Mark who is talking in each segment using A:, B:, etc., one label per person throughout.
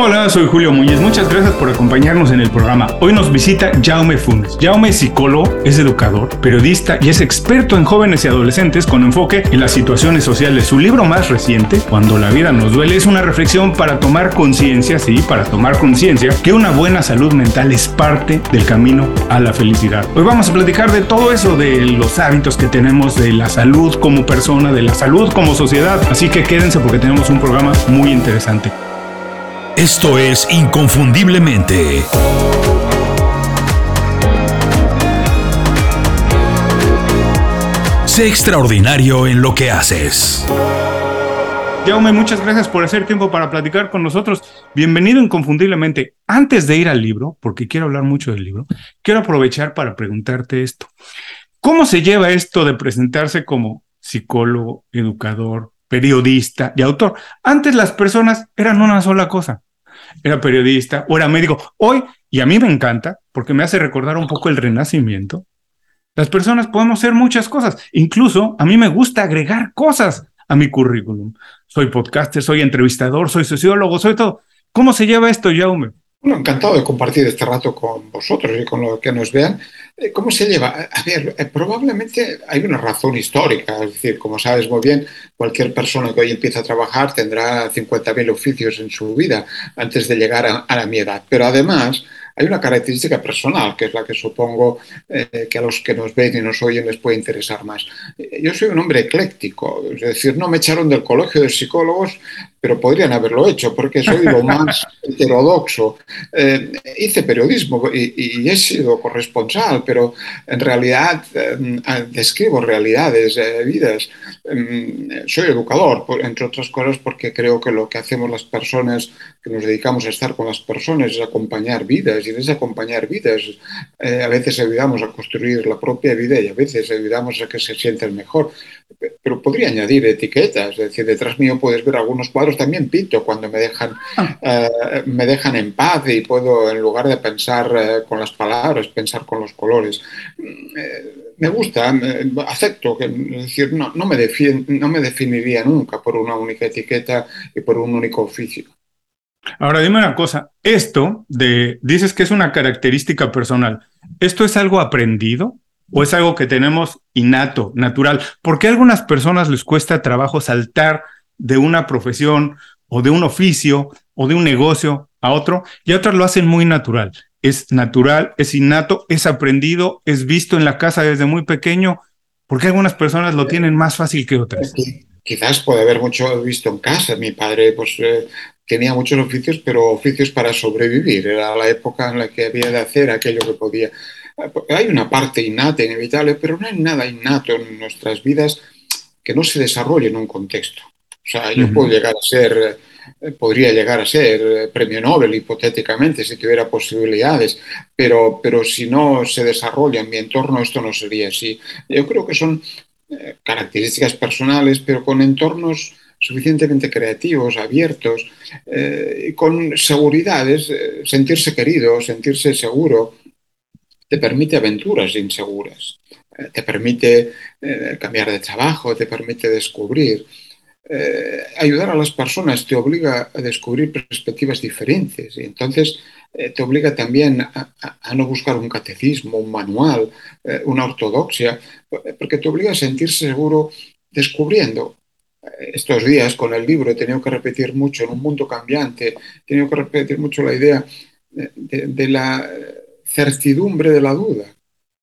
A: Hola, soy Julio Muñiz. Muchas gracias por acompañarnos en el programa. Hoy nos visita Jaume Funes. Jaume es psicólogo, es educador, periodista y es experto en jóvenes y adolescentes con enfoque en las situaciones sociales. Su libro más reciente, Cuando la vida nos duele, es una reflexión para tomar conciencia, sí, para tomar conciencia que una buena salud mental es parte del camino a la felicidad. Hoy vamos a platicar de todo eso, de los hábitos que tenemos, de la salud como persona, de la salud como sociedad. Así que quédense porque tenemos un programa muy interesante.
B: Esto es Inconfundiblemente. Sé extraordinario en lo que haces.
A: Jaume, muchas gracias por hacer tiempo para platicar con nosotros. Bienvenido inconfundiblemente. Antes de ir al libro, porque quiero hablar mucho del libro, quiero aprovechar para preguntarte esto. ¿Cómo se lleva esto de presentarse como psicólogo, educador, periodista y autor? Antes las personas eran una sola cosa era periodista o era médico. Hoy, y a mí me encanta, porque me hace recordar un poco el renacimiento, las personas podemos ser muchas cosas. Incluso a mí me gusta agregar cosas a mi currículum. Soy podcaster, soy entrevistador, soy sociólogo, soy todo. ¿Cómo se lleva esto, Jaume?
C: Bueno, encantado de compartir este rato con vosotros y con los que nos vean. Eh, ¿Cómo se lleva? A ver, eh, probablemente hay una razón histórica, es decir, como sabes muy bien, cualquier persona que hoy empieza a trabajar tendrá 50.000 oficios en su vida antes de llegar a, a la mi edad. Pero además, hay una característica personal, que es la que supongo eh, que a los que nos ven y nos oyen les puede interesar más. Yo soy un hombre ecléctico, es decir, no me echaron del colegio de psicólogos, pero podrían haberlo hecho porque soy lo más heterodoxo. Eh, hice periodismo y, he sido corresponsal, pero en realidad eh, describo realidades, vidas. Mm, soy educador, entre otras cosas, porque creo que lo que hacemos las personas que nos dedicamos a estar con las personas es acompañar vidas es acompañar vidas. Eh, a veces ayudamos a construir la propia vida y a veces ayudamos a que se sienten mejor. Pero podría añadir etiquetas, es decir, detrás mío puedes ver algunos cuadros, también pinto cuando me dejan, ah. eh, me dejan en paz y puedo, en lugar de pensar eh, con las palabras, pensar con los colores. me gusta, acepto, que, es decir, no, no, me no me definiría nunca por una única etiqueta y por un único oficio.
A: Ahora dime una cosa, esto de, dices que es una característica personal, ¿esto es algo aprendido o es algo que tenemos innato, natural? ¿Por qué a algunas personas les cuesta trabajo saltar de una profesión o de un oficio o de un negocio a otro y a otras lo hacen muy natural? Es natural, es innato, es aprendido, es visto en la casa desde muy pequeño. ¿Por qué algunas personas lo tienen más fácil que otras?
C: quizás puede haber mucho visto en casa. Mi padre pues, eh, tenía muchos oficios, pero oficios para sobrevivir. Era la época en la que había de hacer aquello que podía. Hay una parte innata, inevitable, pero no hay nada innato en nuestras vidas que no se desarrolle en un contexto. O sea, yo puedo llegar a ser, eh, podría llegar a ser eh, premio Nobel hipotéticamente si tuviera posibilidades, pero, pero si no se desarrolla en mi entorno esto no sería así. Yo creo que son eh, características personales, pero con entornos suficientemente creativos, abiertos, eh, con seguridades, eh, sentirse querido, sentirse seguro, te permite aventuras inseguras, eh, te permite cambiar de trabajo, te permite descubrir. ayudar a las personas te obliga a descubrir perspectivas diferentes y entonces te obliga también a, a, no buscar un catecismo, un manual, una ortodoxia, porque te obliga a sentirse seguro descubriendo estos días con el libro he tenido que repetir mucho en un mundo cambiante, he tenido que repetir mucho la idea de, la certidumbre de la duda,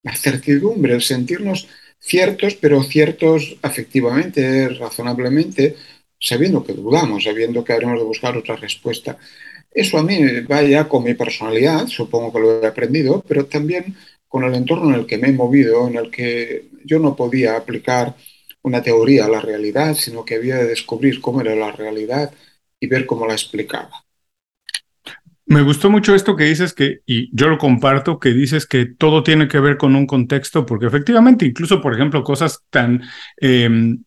C: la certidumbre, el sentirnos ciertos, pero ciertos afectivamente, razonablemente, sabiendo que dudamos, sabiendo que habremos de buscar otra respuesta. Eso a mí va ya con mi personalidad, supongo que lo he aprendido, pero también con el entorno en el que me he movido, en el que yo no podía aplicar una teoría a la realidad, sino que había de descubrir cómo era la realidad y ver cómo la explicaba.
A: Me gustó mucho esto que dices que, y yo lo comparto, que dices que todo tiene que ver con un contexto, porque efectivamente, incluso, por ejemplo, cosas tan em,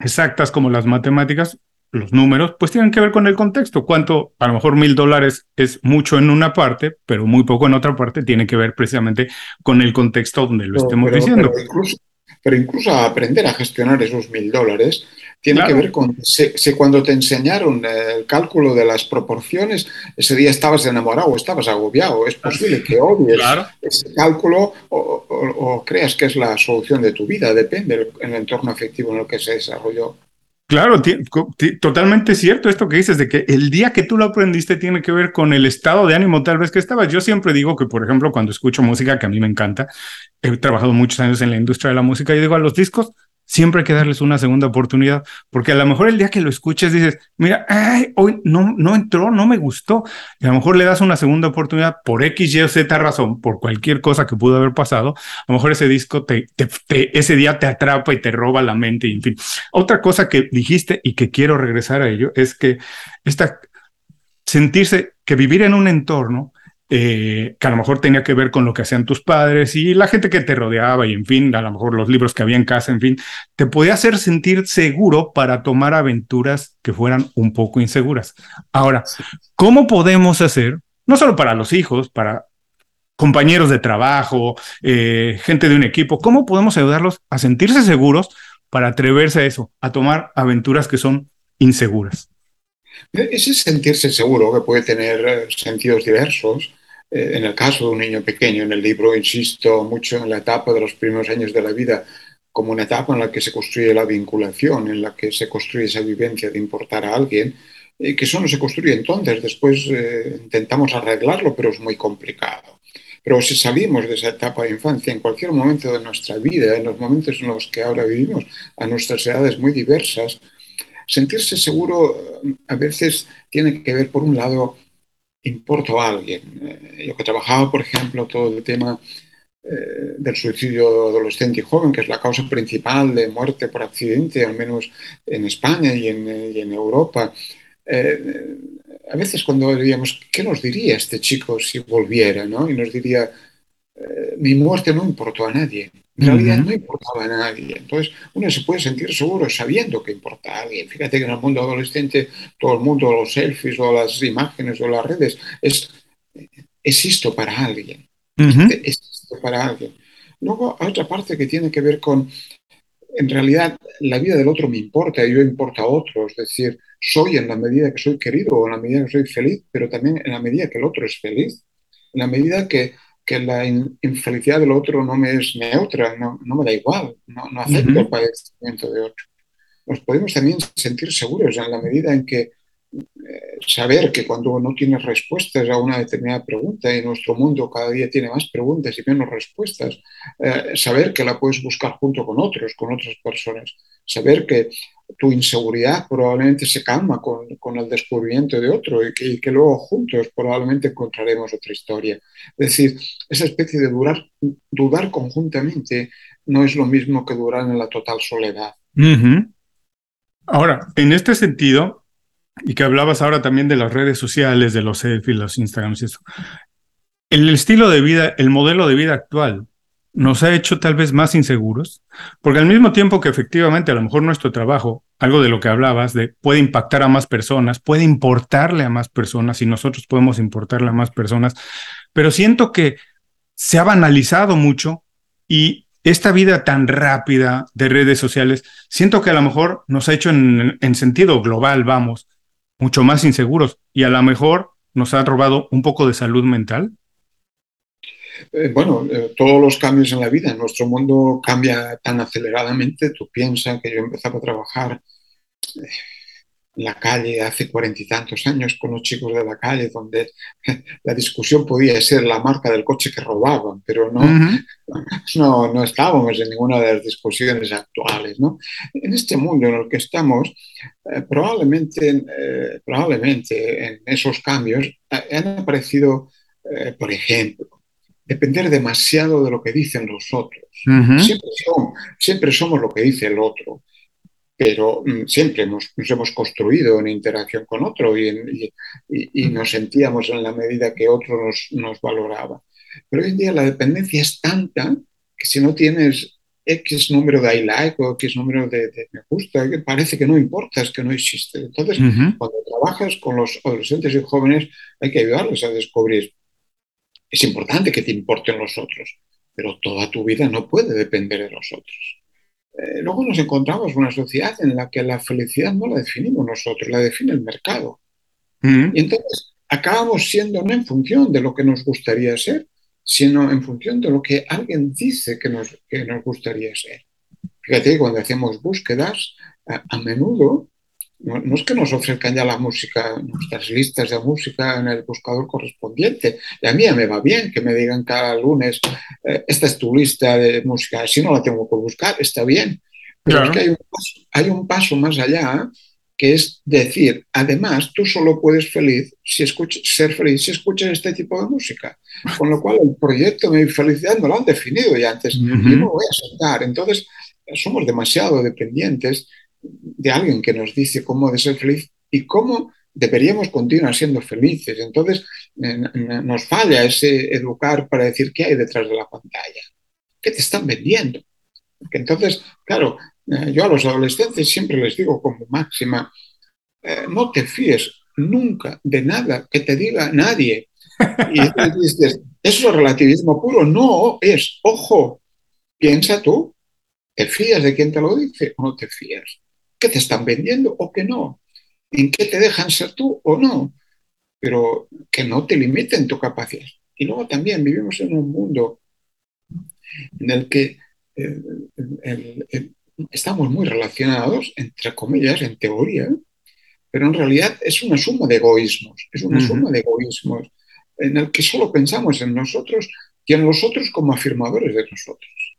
A: exactas como las matemáticas, los números, pues tienen que ver con el contexto. Cuánto, a lo mejor mil dólares es mucho en una parte, pero muy poco en otra parte, tiene que ver precisamente con el contexto donde lo estemos diciendo
C: pero incluso aprender a gestionar esos mil dólares tiene que ver con si, cuando te enseñaron el cálculo de las proporciones, ese día estabas enamorado o estabas agobiado. Es posible que odies ese cálculo o, creas que es la solución de tu vida, depende del entorno afectivo en el que se desarrolló.
A: Claro, totalmente cierto esto que dices de que el día que tú lo aprendiste tiene que ver con el estado de ánimo tal vez que estabas. Yo siempre digo que, por ejemplo, cuando escucho música que a mí me encanta, he trabajado muchos años en la industria de la música y digo a los discos, siempre hay que darles una segunda oportunidad, porque a lo mejor el día que lo escuches dices, mira, hoy no, no entró, no me gustó, y a lo mejor le das una segunda oportunidad por X, Y o Z razón, por cualquier cosa que pudo haber pasado, a lo mejor ese disco te, ese día te atrapa y te roba la mente, y en fin. Otra cosa que dijiste y que quiero regresar a ello es que esta sentirse que vivir en un entorno eh, que a lo mejor tenía que ver con lo que hacían tus padres y la gente que te rodeaba y en fin, a lo mejor los libros que había en casa, en fin, te podía hacer sentir seguro para tomar aventuras que fueran un poco inseguras. Ahora, ¿cómo podemos hacer, no solo para los hijos, para compañeros de trabajo, eh, gente de un equipo, cómo podemos ayudarlos a sentirse seguros para atreverse a eso, a tomar aventuras que son inseguras?
C: Ese sentirse seguro, que puede tener eh, sentidos diversos, eh, en el caso de un niño pequeño, en el libro insisto mucho en la etapa de los primeros años de la vida como una etapa en la que se construye la vinculación, en la que se construye esa vivencia de importar a alguien, y que eso no se construye entonces, después eh, intentamos arreglarlo, pero es muy complicado. Pero si salimos de esa etapa de infancia en cualquier momento de nuestra vida, en los momentos en los que ahora vivimos, a nuestras edades muy diversas, sentirse seguro eh, a veces tiene que ver, por un lado, importo a alguien. Eh, yo que he trabajado, por ejemplo, todo el tema eh, del suicidio adolescente y joven, que es la causa principal de muerte por accidente, al menos en España y en, Europa. a veces cuando diríamos, ¿qué nos diría este chico si volviera? ¿no? Y nos diría, mi muerte no importó a nadie. En realidad no importaba a nadie. Entonces, uno se puede sentir seguro sabiendo que importa a alguien. Fíjate que en el mundo adolescente, todo el mundo, los selfies o las imágenes o las redes, es existo para alguien. Existo para alguien. Luego, hay otra parte que tiene que ver con, en realidad, la vida del otro me importa y yo importa a otro. Es decir, soy en la medida que soy querido o en la medida que soy feliz, pero también en la medida que el otro es feliz. En la medida que que la infelicidad del otro no me es neutra, no, no me da igual, no, no acepto el padecimiento de otro. Nos podemos también sentir seguros en la medida en que saber que cuando no tienes respuestas a una determinada pregunta y nuestro mundo cada día tiene más preguntas y menos respuestas, eh, saber que la puedes buscar junto con otros, con otras personas, saber que tu inseguridad probablemente se calma con, el descubrimiento de otro y que, que, luego juntos probablemente encontraremos otra historia. Es decir, esa especie de durar, dudar conjuntamente no es lo mismo que durar en la total soledad.
A: Ahora, en este sentido, y que hablabas ahora también de las redes sociales, de los selfies, los Instagrams y eso, el estilo de vida, el modelo de vida actual, nos ha hecho tal vez más inseguros, porque al mismo tiempo que efectivamente a lo mejor nuestro trabajo, algo de lo que hablabas, de puede impactar a más personas, puede importarle a más personas y nosotros podemos importarle a más personas, pero siento que se ha banalizado mucho y esta vida tan rápida de redes sociales, siento que a lo mejor nos ha hecho en, en sentido global, vamos, mucho más inseguros y a lo mejor nos ha robado un poco de salud mental.
C: Eh, bueno, eh, todos los cambios en la vida, nuestro mundo cambia tan aceleradamente. Tú piensas que yo empezaba a trabajar eh, la calle hace cuarenta y tantos años con los chicos de la calle, donde la discusión podía ser la marca del coche que robaban, pero no, no, no, estábamos en ninguna de las discusiones actuales. ¿no? En este mundo en el que estamos, probablemente, probablemente en esos cambios han aparecido, por ejemplo, depender demasiado de lo que dicen los otros. siempre, somos, lo que dice el otro, pero mm, siempre nos hemos construido en interacción con otro y, nos sentíamos en la medida que otro nos, valoraba. Pero hoy en día la dependencia es tanta que si no tienes X número de I like o X número de, me gusta, parece que no importa, es que no existe. Entonces, cuando trabajas con los adolescentes y jóvenes, hay que ayudarles a descubrir es importante que te importen los otros, pero toda tu vida no puede depender de los otros. Eh, luego nos encontramos en una sociedad en la que la felicidad no la definimos nosotros, la define el mercado. Y entonces acabamos siendo no en función de lo que nos gustaría ser, sino en función de lo que alguien dice que nos, que nos gustaría ser. Fíjate, cuando hacemos búsquedas, a, menudo no, es que nos ofrezcan ya la música, nuestras listas de música en el buscador correspondiente. Y a mí ya me va bien que me digan cada lunes, eh, esta es tu lista de música, si no la tengo que buscar, está bien. Pero es que hay un, paso, hay un paso más allá que es decir, además, tú solo puedes feliz si ser feliz si escuchas este tipo de música. Con lo cual, el proyecto de mi felicidad no lo han definido ya antes. Yo no voy a saltar. Entonces, somos demasiado dependientes de alguien que nos dice cómo de ser feliz y cómo deberíamos continuar siendo felices. Entonces, nos falla ese educar para decir qué hay detrás de la pantalla. ¿Qué te están vendiendo? Porque entonces, claro, eh, yo a los adolescentes siempre les digo como máxima, eh, no te fíes nunca de nada que te diga nadie. Y dices, ¿eso es relativismo puro? No, es, ojo, piensa tú, ¿te fías de quien te lo dice o no te fías? ¿Qué te están vendiendo o qué no? ¿En qué te dejan ser tú o no? Pero que no te limiten tu capacidad. Y luego también vivimos en un mundo en el que eh, el, estamos muy relacionados, entre comillas, en teoría, pero en realidad es una suma de egoísmos, es una suma de egoísmos en el que solo pensamos en nosotros y en los otros como afirmadores de nosotros.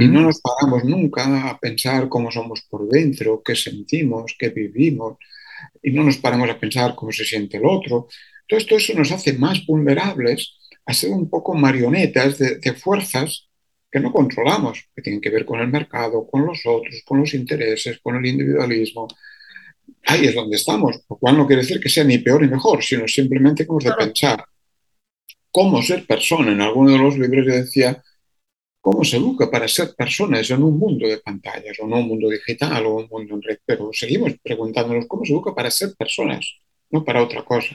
C: Y no nos paramos nunca a pensar cómo somos por dentro, qué sentimos, qué vivimos, y no nos paramos a pensar cómo se siente el otro. Todo esto eso nos hace más vulnerables a ser un poco marionetas de, de fuerzas que no controlamos, que tienen que ver con el mercado, con los otros, con los intereses, con el individualismo. Ahí es donde estamos, lo cual no quiere decir que sea ni peor ni mejor, sino simplemente que hemos de pensar cómo ser persona. En alguno de los libros yo decía, cómo se educa para ser personas en un mundo de pantallas, o no un mundo digital o un mundo en red, pero seguimos preguntándonos cómo se educa para ser personas, no para otra cosa.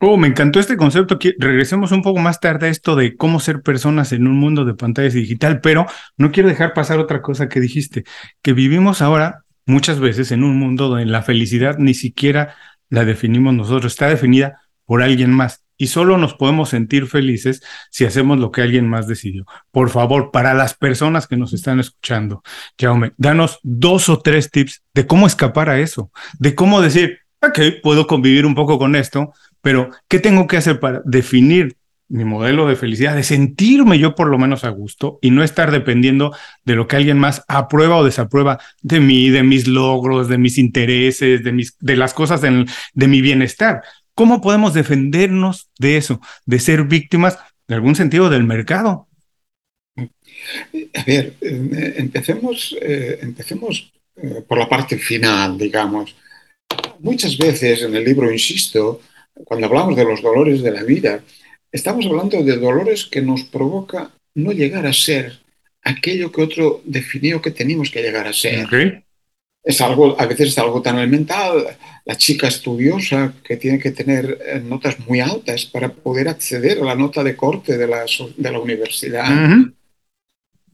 A: Oh, me encantó este concepto. Regresemos un poco más tarde a esto de cómo ser personas en un mundo de pantallas digital, pero no quiero dejar pasar otra cosa que dijiste, que vivimos ahora muchas veces en un mundo donde la felicidad ni siquiera la definimos nosotros, está definida por alguien más y solo nos podemos sentir felices si hacemos lo que alguien más decidió. Por favor, para las personas que nos están escuchando, Jaume, danos dos o tres tips de cómo escapar a eso, de cómo decir, ok, puedo convivir un poco con esto, pero, ¿qué tengo que hacer para definir mi modelo de felicidad, de sentirme yo por lo menos a gusto y no estar dependiendo de lo que alguien más aprueba o desaprueba de mí, de mis logros, de mis intereses, de, mis, de las cosas de, de mi bienestar. ¿Cómo podemos defendernos de eso, de ser víctimas, en algún sentido, del mercado?
C: A ver, eh, empecemos, eh, empecemos eh, por la parte final, digamos. Muchas veces en el libro insisto cuando hablamos de los dolores de la vida, estamos hablando de dolores que nos provoca no llegar a ser aquello que otro definió que teníamos que llegar a ser. Es algo, a veces es algo tan elemental, la chica estudiosa que tiene que tener eh, notas muy altas para poder acceder a la nota de corte de la, de la universidad,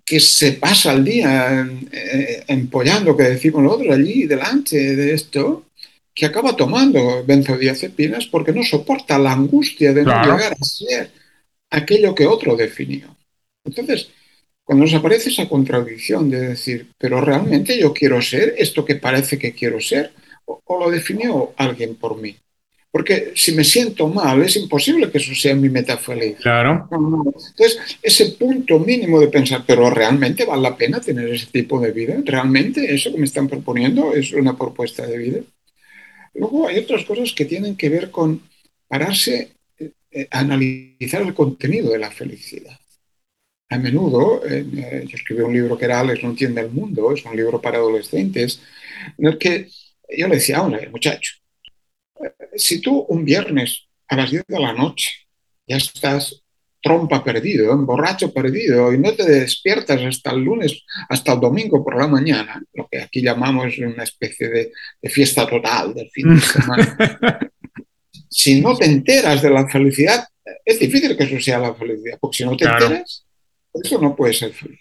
C: que se pasa el día eh, empollando, que decimos nosotros, allí delante de esto, que acaba tomando benzodiazepinas porque no soporta la angustia de no llegar a ser aquello que otro definió. Entonces, cuando nos aparece esa contradicción de decir, pero realmente yo quiero ser esto que parece que quiero ser, o, lo definió alguien por mí. Porque si me siento mal, es imposible que eso sea mi meta feliz.
A: Claro.
C: Entonces, ese punto mínimo de pensar, pero realmente vale la pena tener ese tipo de vida, realmente eso que me están proponiendo es una propuesta de vida. Luego hay otras cosas que tienen que ver con pararse a eh, analizar el contenido de la felicidad. A menudo, eh, yo escribí un libro que era Alex no entiende el mundo, es un libro para adolescentes, en el que yo le decía, hombre, muchacho, eh, si tú un viernes a las 10 de la noche ya estás trompa perdido, borracho perdido, y no te despiertas hasta el lunes, hasta el domingo por la mañana, lo que aquí llamamos una especie de, fiesta total del fin de semana. si no te enteras de la felicidad, es difícil que eso sea la felicidad, porque si no te enteras, eso no puede ser feliz.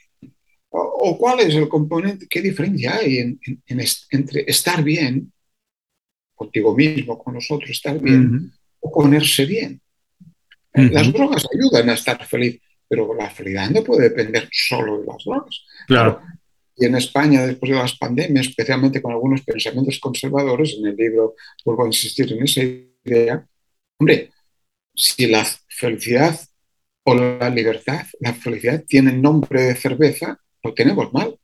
C: o, cuál es el componente, qué diferencia hay en, entre estar bien contigo mismo, con nosotros, estar bien, o ponerse bien. Las drogas ayudan a estar feliz, pero la felicidad no puede depender solo de las drogas.
A: Claro.
C: Y en España, después de las pandemias, especialmente con algunos pensamientos conservadores, en el libro vuelvo a insistir en esa idea, hombre, si la felicidad o la libertad, la felicidad tiene nombre de cerveza, lo tenemos mal.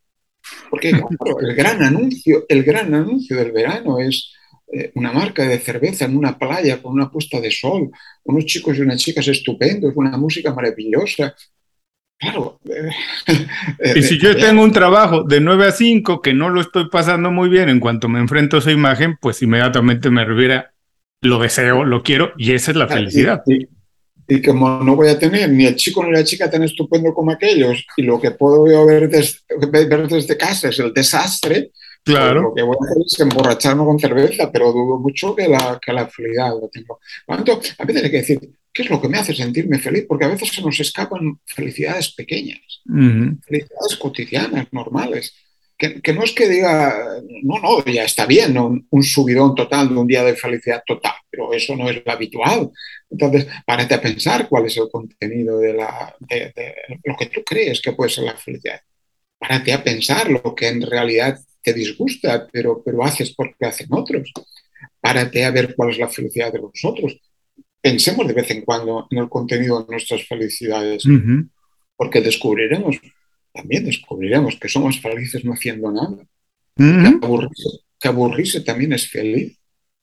C: Porque el gran anuncio, el gran anuncio del verano es eh, una marca de cerveza en una playa con una puesta de sol, unos chicos y unas chicas estupendos, una música maravillosa. Claro.
A: Eh, y si yo tengo un trabajo de 9 a 5 que no lo estoy pasando muy bien, en cuanto me enfrento a esa imagen, pues inmediatamente me reviera, lo deseo, lo quiero, y esa es la felicidad.
C: Y, como no voy a tener ni el chico ni la chica tan estupendo como aquellos, y lo que puedo ver desde, ver desde casa es el desastre,
A: Claro.
C: Lo que voy a hacer es emborracharme con cerveza, pero dudo mucho que la, que la felicidad lo tengo. a veces hay que decir, ¿qué es lo que me hace sentirme feliz? Porque a veces se nos escapan felicidades pequeñas, felicidades cotidianas, normales. Que, que, no es que diga, no, no, ya está bien, un, subidón total de un día de felicidad total, pero eso no es lo habitual. Entonces, párate a pensar cuál es el contenido de, la, de, de lo que tú crees que puede ser la felicidad. Párate a pensar lo que en realidad te disgusta, pero, pero haces porque hacen otros. Párate a ver cuál es la felicidad de los otros. Pensemos de vez en cuando en el contenido de nuestras felicidades, porque descubriremos, también descubriremos que somos felices no haciendo nada. que, aburrirse, también es feliz,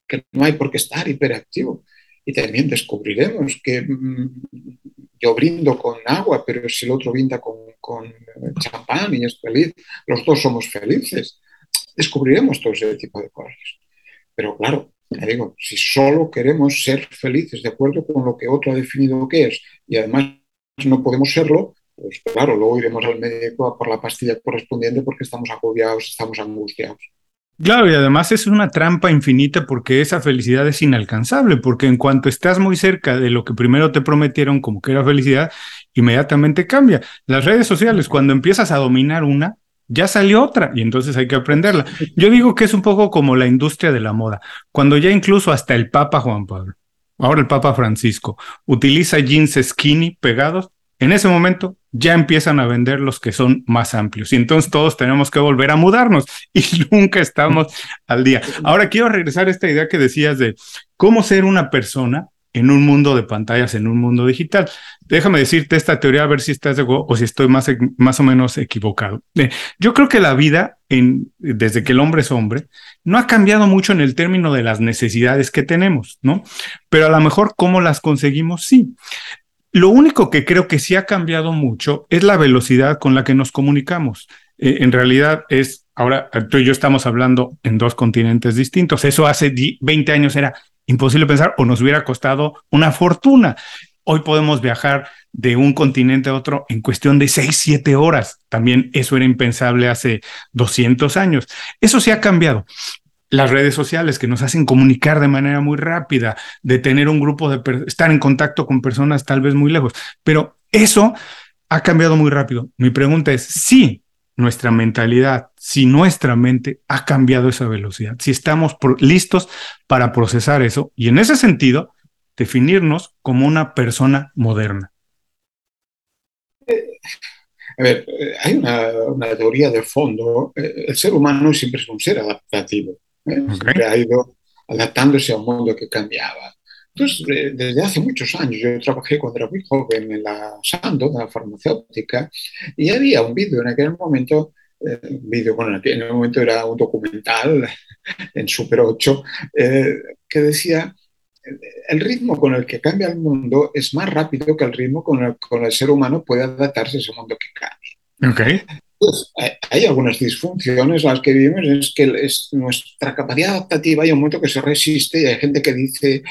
C: que no hay por qué estar hiperactivo. Y también descubriremos que mm, yo brindo con agua, pero si el otro brinda con, con champán y es feliz, los dos somos felices descubriremos todo ese tipo de cosas. Pero claro, te digo, si solo queremos ser felices de acuerdo con lo que otro ha definido que es y además no podemos serlo, pues claro, luego iremos al médico a por la pastilla correspondiente porque estamos agobiados, estamos angustiados.
A: Claro, y además es una trampa infinita porque esa felicidad es inalcanzable, porque en cuanto estás muy cerca de lo que primero te prometieron como que era felicidad, inmediatamente cambia. Las redes sociales, cuando empiezas a dominar una, ya salió otra y entonces hay que aprenderla. Yo digo que es un poco como la industria de la moda, cuando ya incluso hasta el Papa Juan Pablo, ahora el Papa Francisco, utiliza jeans skinny pegados, en ese momento ya empiezan a vender los que son más amplios y entonces todos tenemos que volver a mudarnos y nunca estamos al día. Ahora quiero regresar a esta idea que decías de cómo ser una persona en un mundo de pantallas, en un mundo digital. Déjame decirte esta teoría, a ver si estás de o si estoy más, más o menos equivocado. Eh, yo creo que la vida, desde que el hombre es hombre, no ha cambiado mucho en el término de las necesidades que tenemos, ¿no? Pero a lo mejor cómo las conseguimos, sí. Lo único que creo que sí ha cambiado mucho es la velocidad con la que nos comunicamos. Eh, en realidad es, ahora tú y yo estamos hablando en dos continentes distintos. Eso hace 20 años era imposible pensar o nos hubiera costado una fortuna. Hoy podemos viajar de un continente a otro en cuestión de seis, siete horas. También eso era impensable hace 200 años. Eso sí ha cambiado. Las redes sociales que nos hacen comunicar de manera muy rápida, de tener un grupo de estar en contacto con personas tal vez muy lejos, pero eso ha cambiado muy rápido. Mi pregunta es, sí, nuestra mentalidad, si nuestra mente ha cambiado esa velocidad, si estamos listos para procesar eso y en ese sentido definirnos como una persona moderna.
C: A ver, eh, hay una, teoría de fondo. Eh, el ser humano siempre es un ser adaptativo. ¿Eh? ha ido adaptándose a un mundo que cambiaba. Entonces, desde hace muchos años, yo trabajé cuando era muy joven en la Sando, en la farmacéutica, y había un vídeo en aquel momento, eh, vídeo, bueno, en aquel momento era un documental en Super 8, eh, que decía, el ritmo con el que cambia el mundo es más rápido que el ritmo con el que el ser humano puede adaptarse a ese mundo que cambia.
A: Okay.
C: Pues, hay algunas disfunciones las que vivimos, es que es nuestra capacidad adaptativa hay un momento que se resiste y hay gente que dice,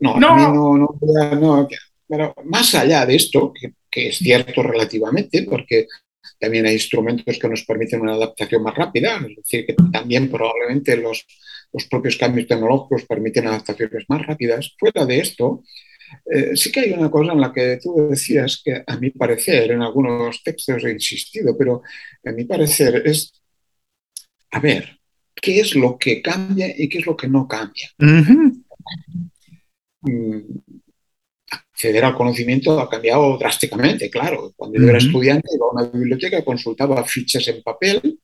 C: no, no, no, no, pero más allá de esto, que, que, es cierto relativamente, porque también hay instrumentos que nos permiten una adaptación más rápida, es decir, que también probablemente los, los propios cambios tecnológicos permiten adaptaciones más rápidas, fuera de esto, Eh, sí que hay una cosa en la que tú decías que a mi parecer, en algunos textos he insistido, pero a mi parecer es, a ver, ¿qué es lo que cambia y qué es lo que no cambia? acceder al conocimiento ha cambiado drásticamente, claro. Cuando yo era estudiante iba a una biblioteca, consultaba fichas en papel,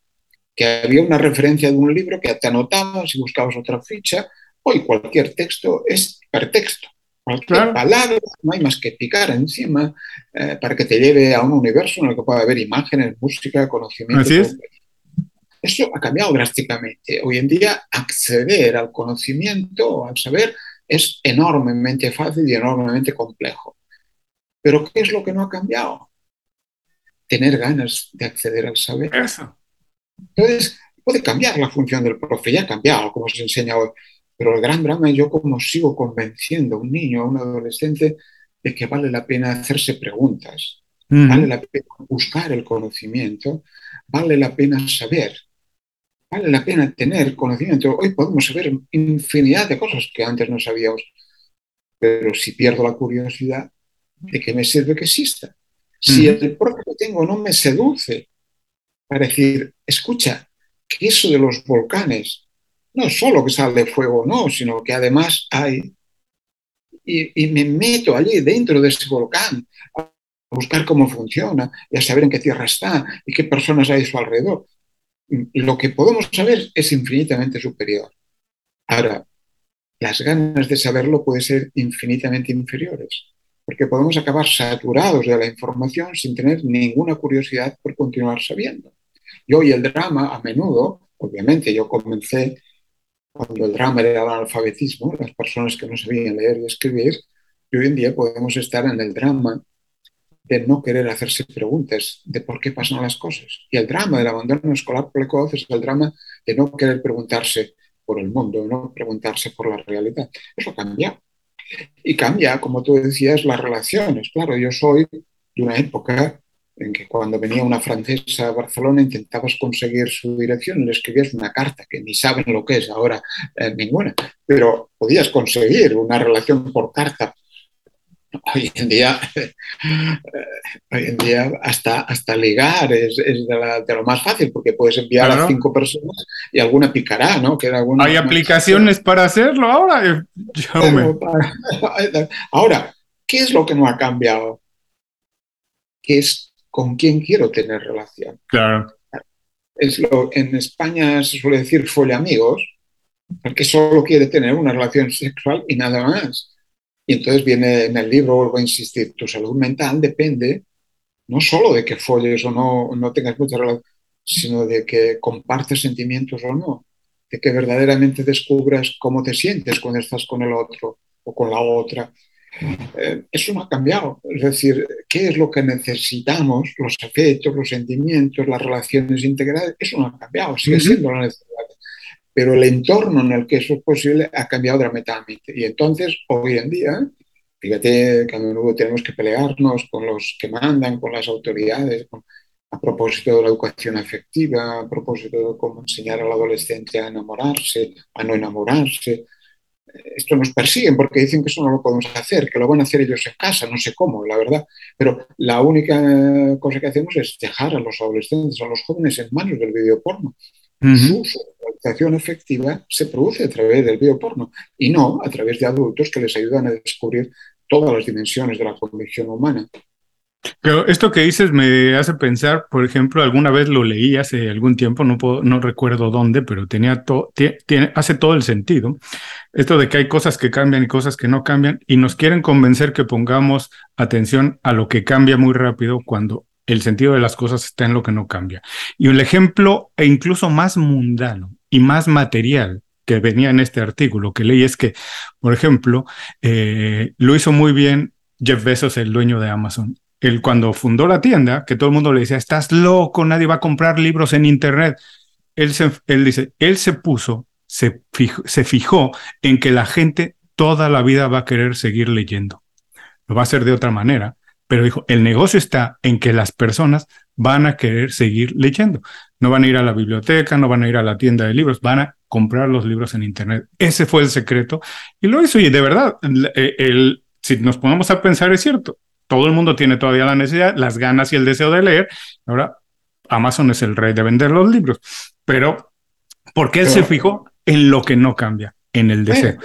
C: que había una referencia de un libro que te anotabas y buscabas otra ficha. Hoy cualquier texto es hipertexto. Cualquier palabra, no hay más que picar encima eh, para que te lleve a un universo en el que pueda haber imágenes, música, conocimiento. Eso ha cambiado drásticamente. Hoy en día acceder al conocimiento, al saber, es enormemente fácil y enormemente complejo. Pero ¿qué es lo que no ha cambiado? Tener ganas de acceder al saber. Entonces, puede cambiar la función del profe, ya ha cambiado, como se enseña hoy, pero el gran drama es yo como sigo convenciendo a un niño, a un adolescente, de que vale la pena hacerse preguntas, vale la pena buscar el conocimiento, vale la pena saber vale la pena tener conocimiento. Hoy podemos saber infinidad de cosas que antes no sabíamos, pero si pierdo la curiosidad, ¿de qué me sirve que exista? Si el propio que tengo no me seduce para decir, escucha, que eso de los volcanes no solo que sale fuego, no, sino que además hay. Y, y me meto allí dentro de ese volcán a buscar cómo funciona y a saber en qué tierra está y qué personas hay a su alrededor lo que podemos saber es infinitamente superior. Ahora, las ganas de saberlo pueden ser infinitamente inferiores, porque podemos acabar saturados de la información sin tener ninguna curiosidad por continuar sabiendo. Y hoy el drama, a menudo, obviamente yo comencé cuando el drama era el analfabetismo, las personas que no sabían leer y escribir, y hoy en día podemos estar en el drama de no querer hacerse preguntas de por qué pasan las cosas. Y el drama del abandono escolar precoz es el drama de no querer preguntarse por el mundo, no preguntarse por la realidad. Eso cambia. Y cambia, como tú decías, las relaciones. Claro, yo soy de una época en que cuando venía una francesa a Barcelona intentabas conseguir su dirección y le escribías una carta, que ni saben lo que es ahora eh, ninguna, pero podías conseguir una relación por carta hoy en día, hoy en día hasta, hasta ligar es, es de, lo más fácil porque puedes enviar a cinco personas y alguna picará, ¿no? Que alguna,
A: Hay aplicaciones para hacerlo ahora.
C: ahora, ¿qué es lo que no ha cambiado? ¿Qué es con quién quiero tener relación?
A: Claro.
C: Es lo, en España se suele decir folle amigos, porque solo quiere tener una relación sexual y nada más y entonces viene en el libro, vuelvo a insistir, tu salud mental depende no solo de que folles o no, no tengas mucha relación, sino de que compartes sentimientos o no, de que verdaderamente descubras cómo te sientes cuando estás con el otro o con la otra. Eh, eso no ha cambiado. Es decir, ¿qué es lo que necesitamos? Los afectos, los sentimientos, las relaciones integrales, eso no ha cambiado, sigue siendo la necesidad pero el entorno en el que eso es posible ha cambiado dramáticamente. Y entonces, hoy en día, fíjate que a menudo tenemos que pelearnos con los que mandan, con las autoridades, a propósito de la educación afectiva, a propósito de cómo enseñar al adolescente a enamorarse, a no enamorarse. Esto nos persiguen porque dicen que eso no lo podemos hacer, que lo van a hacer ellos en casa, no sé cómo, la verdad. Pero la única cosa que hacemos es dejar a los adolescentes, a los jóvenes en manos del videoporno. Su socialización efectiva se produce a través del bioporno y no a través de adultos que les ayudan a descubrir todas las dimensiones de la condición humana.
A: Pero esto que dices me hace pensar, por ejemplo, alguna vez lo leí hace algún tiempo, no, recuerdo dónde, pero tenía tiene, hace todo el sentido. Esto de que hay cosas que cambian y cosas que no cambian y nos quieren convencer que pongamos atención a lo que cambia muy rápido cuando el sentido de las cosas está en lo que no cambia. Y el ejemplo, e incluso más mundano y más material que venía en este artículo que leí es que, por ejemplo, eh, lo hizo muy bien Jeff Bezos, el dueño de Amazon. Él cuando fundó la tienda, que todo el mundo le decía, estás loco, nadie va a comprar libros en Internet. Él, se, él dice, él se puso, se se fijó en que la gente toda la vida va a querer seguir leyendo. Lo va a hacer de otra manera pero dijo, el negocio está en que las personas van a querer seguir leyendo. No van a ir a la biblioteca, no van a ir a la tienda de libros, van a comprar los libros en Internet. Ese fue el secreto y lo hizo y de verdad, si nos ponemos a pensar, es cierto, todo el mundo tiene todavía la necesidad, las ganas y el deseo de leer. Ahora, Amazon es el rey de vender los libros, pero ¿por qué él se fijó en lo que no cambia, en el deseo?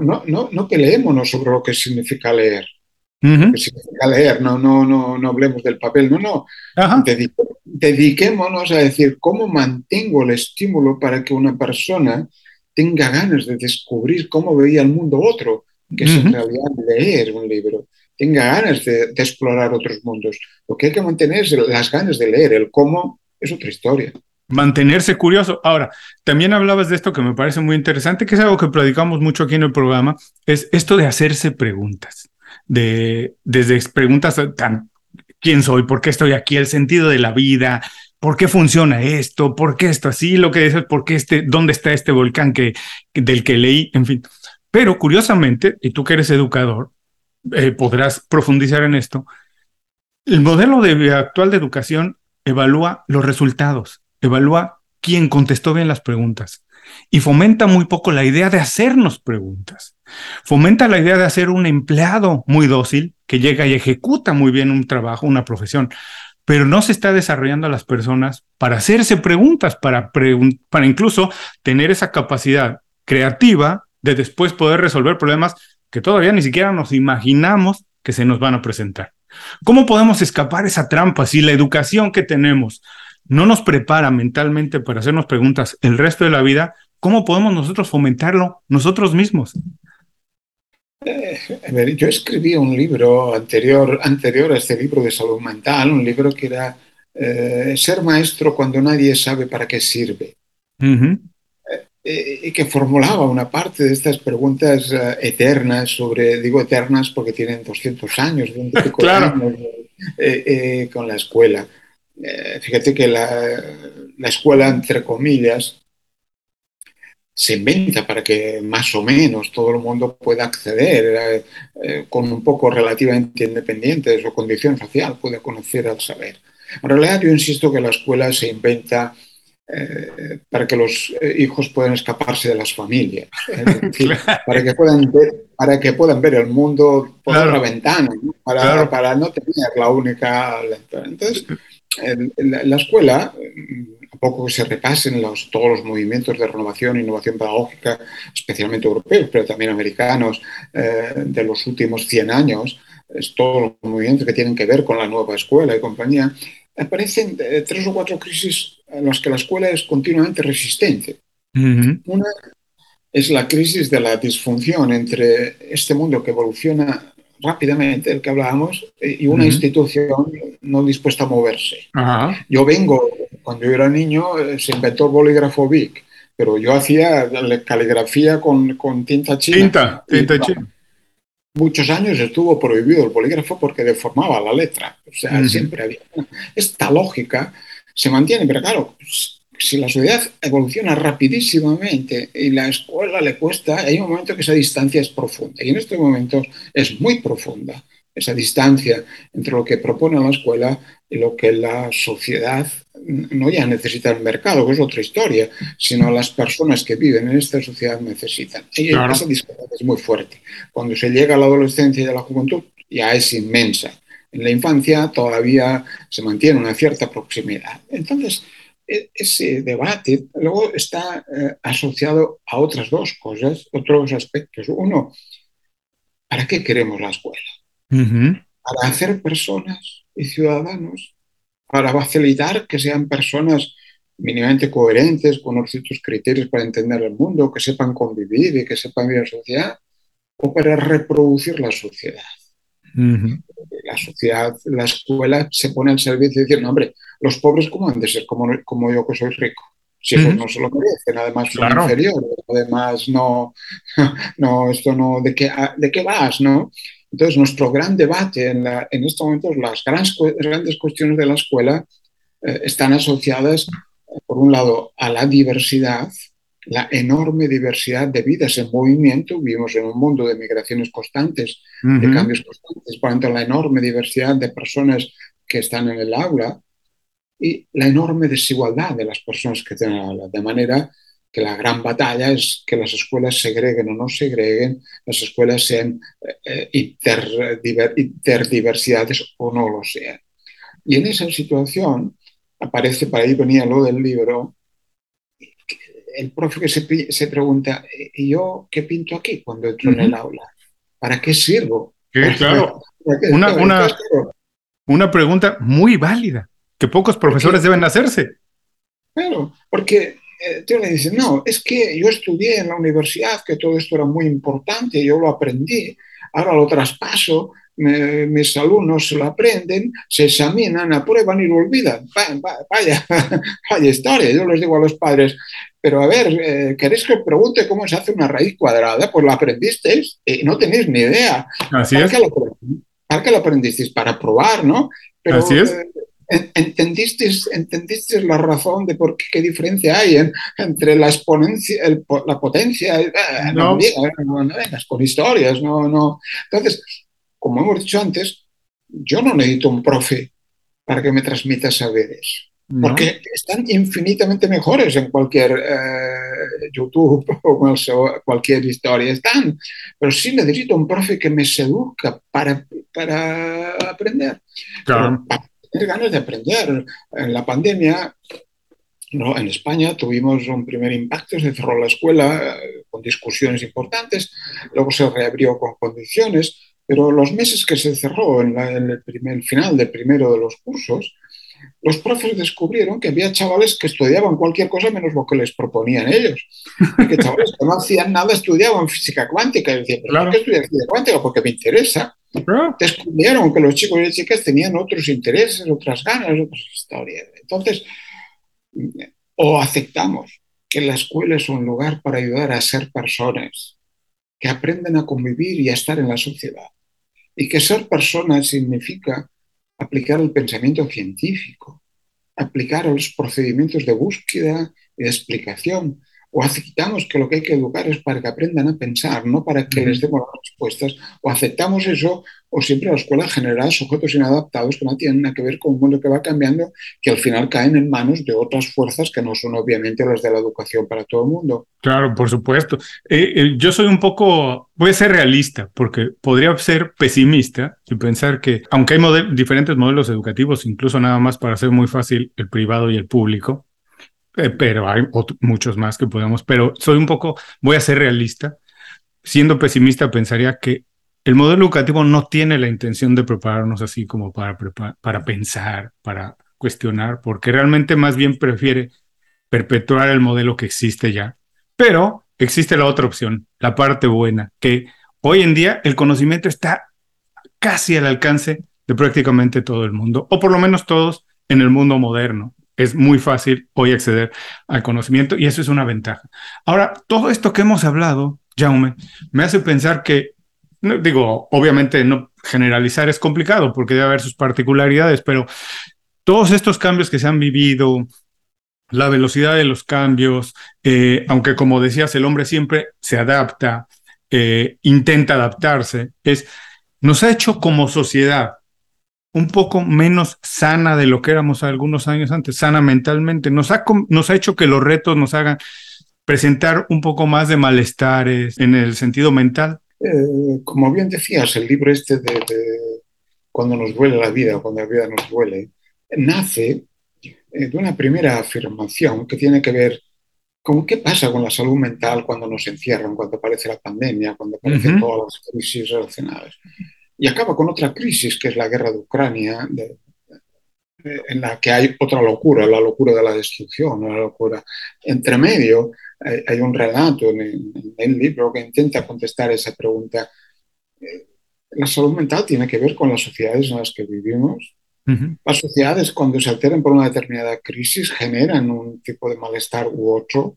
C: no, no, no peleémonos sobre lo que significa leer. que significa leer, no, no, no, no hablemos del papel, no, no. dediquémonos a decir cómo mantengo el estímulo para que una persona tenga ganas de descubrir cómo veía el mundo otro, que es en realidad leer un libro tenga ganas de, explorar otros mundos. Lo que hay que mantener es las ganas de leer, el cómo es otra historia.
A: Mantenerse curioso. Ahora, también hablabas de esto que me parece muy interesante, que es algo que predicamos mucho aquí en el programa, es esto de hacerse preguntas, de desde preguntas tan quién soy, por qué estoy aquí, el sentido de la vida, por qué funciona esto, por qué esto así, lo que dices, por qué este, dónde está este volcán que del que leí, en fin. Pero curiosamente, y tú que eres educador, eh, podrás profundizar en esto. El modelo de, actual de educación evalúa los resultados, evalúa quién contestó bien las preguntas y fomenta muy poco la idea de hacernos preguntas. Fomenta la idea de hacer un empleado muy dócil que llega y ejecuta muy bien un trabajo, una profesión, pero no se está desarrollando a las personas para hacerse preguntas, para, para incluso tener esa capacidad creativa de después poder resolver problemas que todavía ni siquiera nos imaginamos que se nos van a presentar. ¿Cómo podemos escapar esa trampa si la educación que tenemos no nos prepara mentalmente para hacernos preguntas el resto de la vida? ¿Cómo podemos nosotros fomentarlo nosotros mismos?
C: Eh, yo escribí un libro anterior, anterior a este libro de salud mental, un libro que era eh, Ser maestro cuando nadie sabe para qué sirve. Eh, y que formulaba una parte de estas preguntas eh, eternas sobre, digo eternas porque tienen 200 años, años eh, con la escuela. fíjate que la, la, escuela, entre comillas, se inventa para que más o menos todo el mundo pueda acceder con un poco relativamente independiente de su condición social, pueda conocer al saber. En realidad yo insisto que la escuela se inventa eh, para que los eh, hijos puedan escaparse de las familias, para, que puedan ver, para que puedan ver el mundo por la ventana, Para, para, no tener la única Entonces, la, escuela, mm, a poco que se repasen los, todos los movimientos de renovación e innovación pedagógica, especialmente europeos, pero también americanos, eh, de los últimos 100 años, es todos los movimientos que tienen que ver con la nueva escuela y compañía, aparecen tres o cuatro crisis en los que la escuela es continuamente resistente. Una es la crisis de la disfunción entre este mundo que evoluciona rápidamente, el que hablábamos, y una institución no dispuesta a moverse. Yo vengo, cuando yo era niño, eh, se inventó el bolígrafo Bic, pero yo hacía caligrafía con, con tinta china.
A: Tinta, tinta china.
C: Muchos años estuvo prohibido el bolígrafo porque deformaba la letra. O sea, siempre había. Esta lógica se mantiene, pero claro, si la sociedad evoluciona rapidísimamente y la escuela le cuesta, hay un momento que esa distancia es profunda. Y en estos momentos es muy profunda esa distancia entre lo que propone la escuela y lo que la sociedad no ya necesita el mercado, que es otra historia, sino las personas que viven en esta sociedad necesitan. Y esa distancia es muy fuerte. Cuando se llega a la adolescencia y a la juventud, ya es inmensa en la infancia todavía se mantiene una cierta proximidad. Entonces, e, ese debate luego está eh, asociado a otras dos cosas, otros aspectos. Uno, ¿para qué queremos la escuela? Para hacer personas y ciudadanos, para facilitar que sean personas mínimamente coherentes con ciertos criterios para entender el mundo, que sepan convivir y que sepan vivir en sociedad, o para reproducir la sociedad la sociedad, la escuela se pone al servicio y decir, no, hombre, los pobres cómo han de ser como, como yo que soy rico. Si ellos no se lo merecen, además son inferiores, además no, no, esto no, ¿de qué, de qué vas, no? Entonces, nuestro gran debate en, la, en estos momentos, las grandes, grandes cuestiones de la escuela eh, están asociadas, por un lado, a la diversidad, la enorme diversidad de vidas en movimiento. Vivimos en un mundo de migraciones constantes, de cambios constantes, por tanto, la enorme diversidad de personas que están en el aula y la enorme desigualdad de las personas que están en el aula. De manera que la gran batalla es que las escuelas segreguen o no segreguen, las escuelas sean eh, interdiversidades o no lo sean. Y en esa situación aparece, para ahí venía lo del libro, el profe que se, se pregunta, ¿y yo qué pinto aquí cuando entro en el aula? ¿Para qué sirvo?
A: claro, una, una, una pregunta muy válida que pocos profesores deben hacerse.
C: Claro, porque eh, tú le dices, no, es que yo estudié en la universidad, que todo esto era muy importante, yo lo aprendí, ahora lo traspaso, mis alumnos lo aprenden, se examinan, aprueban y lo olvidan. Vaya, vaya, historia, yo les digo a los padres, pero a ver, eh, ¿queréis que os pregunte cómo se hace una raíz cuadrada? Pues lo aprendisteis y no tenéis ni idea.
A: Así ¿Para
C: es. ¿Para qué lo aprendisteis? Para probar, ¿no?
A: Pero, Así es. Eh,
C: ¿Entendisteis, ¿Entendisteis la razón de por qué, qué diferencia hay entre la exponencia, la potencia? Eh, no. No, vengas con historias, no, no. Entonces, como hemos dicho antes, yo no necesito un profe para que me transmita saberes, porque están infinitamente mejores en cualquier eh, YouTube o cualquier historia, están, pero sí necesito un profe que me seduzca para, para aprender.
A: Claro
C: tener ganas de aprender. En la pandemia, ¿no? en España tuvimos un primer impacto, se cerró la escuela eh, con discusiones importantes, luego se reabrió con condiciones, pero los meses que se cerró en, el, primer, final del primero de los cursos, los profes descubrieron que había chavales que estudiaban cualquier cosa menos lo que les proponían ellos. Y que chavales que no hacían nada estudiaban física cuántica. Y decían, ¿por qué estudias física cuántica? Porque me interesa. Descubrieron que los chicos y las chicas tenían otros intereses, otras ganas, otras historias. Entonces, o aceptamos que la escuela es un lugar para ayudar a ser personas que aprenden a convivir y a estar en la sociedad. Y que ser persona significa aplicar el pensamiento científico, aplicar los procedimientos de búsqueda y explicación, o aceptamos que lo que hay que educar es para que aprendan a pensar, no para que les demos las respuestas, o aceptamos eso, o siempre la escuela genera sujetos inadaptados que no tienen nada que ver con un mundo que va cambiando, que al final caen en manos de otras fuerzas que no son obviamente las de la educación para todo el mundo.
A: Claro, por supuesto. Eh, eh, yo soy un poco, voy a ser realista, porque podría ser pesimista y pensar que, aunque hay diferentes modelos educativos, incluso nada más para hacer muy fácil el privado y el público, eh, pero hay muchos más que podemos, pero soy un poco, voy a ser realista, siendo pesimista pensaría que el modelo educativo no tiene la intención de prepararnos así como para, para pensar, para cuestionar, porque realmente más bien prefiere perpetuar el modelo que existe ya. Pero existe la otra opción, la parte buena, que hoy en día el conocimiento está casi al alcance de prácticamente todo el mundo, o por lo menos todos en el mundo moderno es muy fácil hoy acceder al conocimiento y eso es una ventaja. Ahora, todo esto que hemos hablado, Jaume, me hace pensar que, digo, obviamente no generalizar es complicado porque debe haber sus particularidades, pero todos estos cambios que se han vivido, la velocidad de los cambios, eh, aunque como decías, el hombre siempre se adapta, eh, intenta adaptarse, es, nos ha hecho como sociedad un poco menos sana de lo que éramos algunos años antes, sana mentalmente. Nos ha, nos ha hecho que los retos nos hagan presentar un poco más de malestares en el sentido mental.
C: Eh, como bien decías, el libro este de, Cuando nos duele la vida, cuando la vida nos duele, nace eh, de una primera afirmación que tiene que ver con qué pasa con la salud mental cuando nos encierran, cuando aparece la pandemia, cuando aparecen todas las crisis relacionadas. Y acaba con otra crisis, que es la guerra de Ucrania, en la que hay otra locura, la locura de la destrucción, la locura. Entre medio hay, un relato en el, libro que intenta contestar esa pregunta. Eh, la salud mental tiene que ver con las sociedades en las que vivimos. Las sociedades, cuando se alteran por una determinada crisis, generan un tipo de malestar u otro